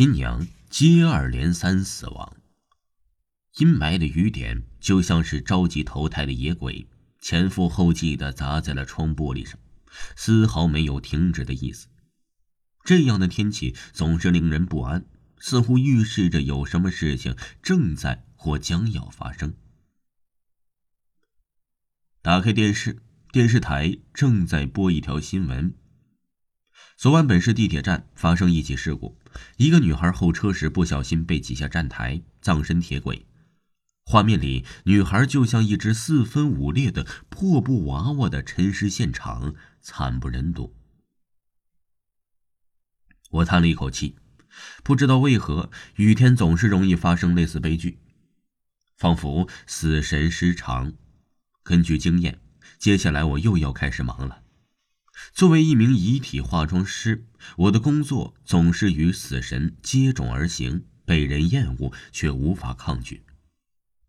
新娘接二连三死亡，阴霾的雨点就像是着急投胎的野鬼，前赴后继的砸在了窗玻璃上，丝毫没有停止的意思。这样的天气总是令人不安，似乎预示着有什么事情正在或将要发生。打开电视，电视台正在播一条新闻。昨晚本市地铁站发生一起事故，一个女孩候车时不小心被挤下站台，葬身铁轨。画面里，女孩就像一只四分五裂的破布娃娃的沉尸现场，惨不忍睹。我叹了一口气，不知道为何雨天总是容易发生类似悲剧，仿佛死神失常。根据经验，接下来我又要开始忙了。作为一名遗体化妆师，我的工作总是与死神接踵而行，被人厌恶却无法抗拒。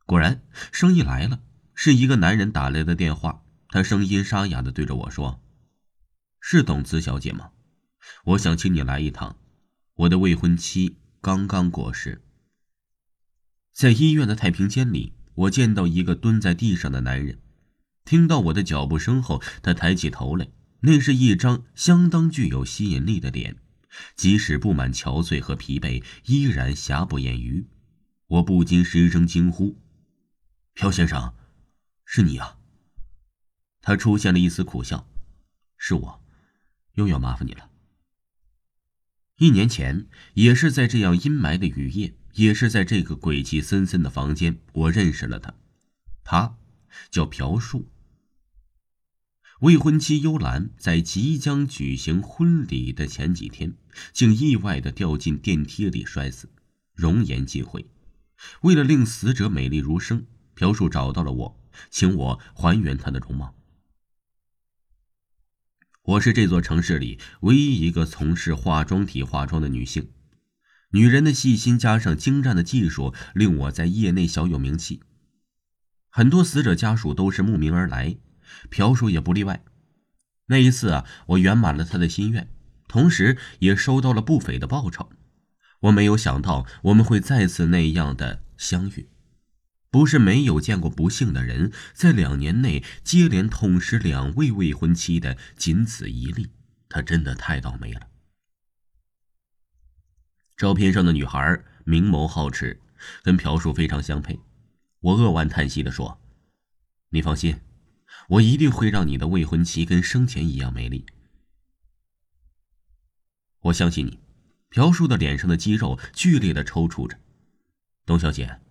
果然，生意来了，是一个男人打来的电话。他声音沙哑的对着我说：“是董慈小姐吗？我想请你来一趟，我的未婚妻刚刚过世。”在医院的太平间里，我见到一个蹲在地上的男人。听到我的脚步声后，他抬起头来。那是一张相当具有吸引力的脸，即使布满憔悴和疲惫，依然瑕不掩瑜。我不禁失声惊呼：“朴先生，是你啊！”他出现了一丝苦笑：“是我，又要麻烦你了。”一年前，也是在这样阴霾的雨夜，也是在这个鬼气森森的房间，我认识了他。他叫朴树。未婚妻幽兰在即将举行婚礼的前几天，竟意外的掉进电梯里摔死，容颜尽毁。为了令死者美丽如生，朴树找到了我，请我还原她的容貌。我是这座城市里唯一一个从事化妆体化妆的女性，女人的细心加上精湛的技术，令我在业内小有名气。很多死者家属都是慕名而来。朴树也不例外。那一次啊，我圆满了他的心愿，同时也收到了不菲的报酬。我没有想到我们会再次那样的相遇。不是没有见过不幸的人在两年内接连痛失两位未婚妻的，仅此一例。他真的太倒霉了。照片上的女孩明眸皓齿，跟朴树非常相配。我扼腕叹息地说：“你放心。”我一定会让你的未婚妻跟生前一样美丽。我相信你。朴树的脸上的肌肉剧烈的抽搐着。董小姐，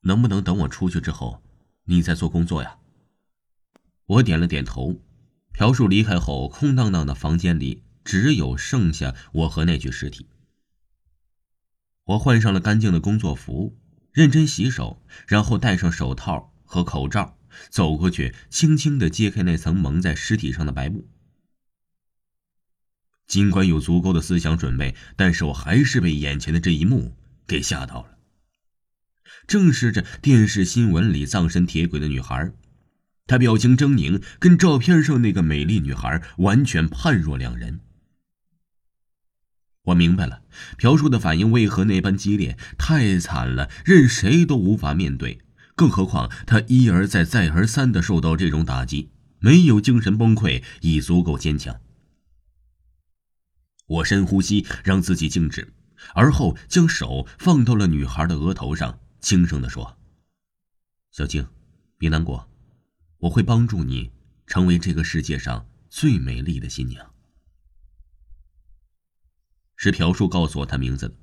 能不能等我出去之后，你再做工作呀？我点了点头。朴树离开后，空荡荡的房间里只有剩下我和那具尸体。我换上了干净的工作服，认真洗手，然后戴上手套和口罩。走过去，轻轻的揭开那层蒙在尸体上的白布。尽管有足够的思想准备，但是我还是被眼前的这一幕给吓到了。正是这电视新闻里葬身铁轨的女孩，她表情狰狞，跟照片上那个美丽女孩完全判若两人。我明白了，朴树的反应为何那般激烈，太惨了，任谁都无法面对。更何况他一而再、再而三的受到这种打击，没有精神崩溃已足够坚强。我深呼吸，让自己静止，而后将手放到了女孩的额头上，轻声的说：“小静，别难过，我会帮助你成为这个世界上最美丽的新娘。”是朴树告诉我他名字的。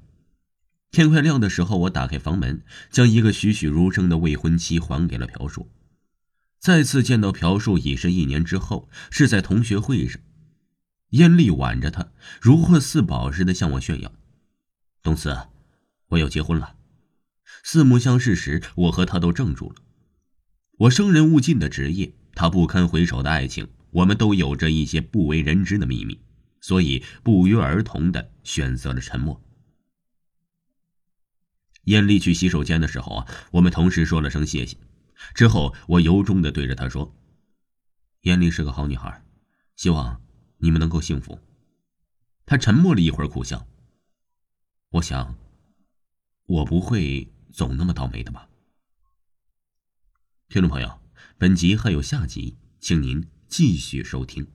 天快亮的时候，我打开房门，将一个栩栩如生的未婚妻还给了朴树。再次见到朴树已是一年之后，是在同学会上，艳丽挽着他，如获四宝似的向我炫耀：“东子，我要结婚了。”四目相视时，我和他都怔住了。我生人勿近的职业，他不堪回首的爱情，我们都有着一些不为人知的秘密，所以不约而同的选择了沉默。艳丽去洗手间的时候啊，我们同时说了声谢谢。之后，我由衷的对着她说：“艳丽是个好女孩，希望你们能够幸福。”她沉默了一会儿，苦笑。我想，我不会总那么倒霉的吧。听众朋友，本集还有下集，请您继续收听。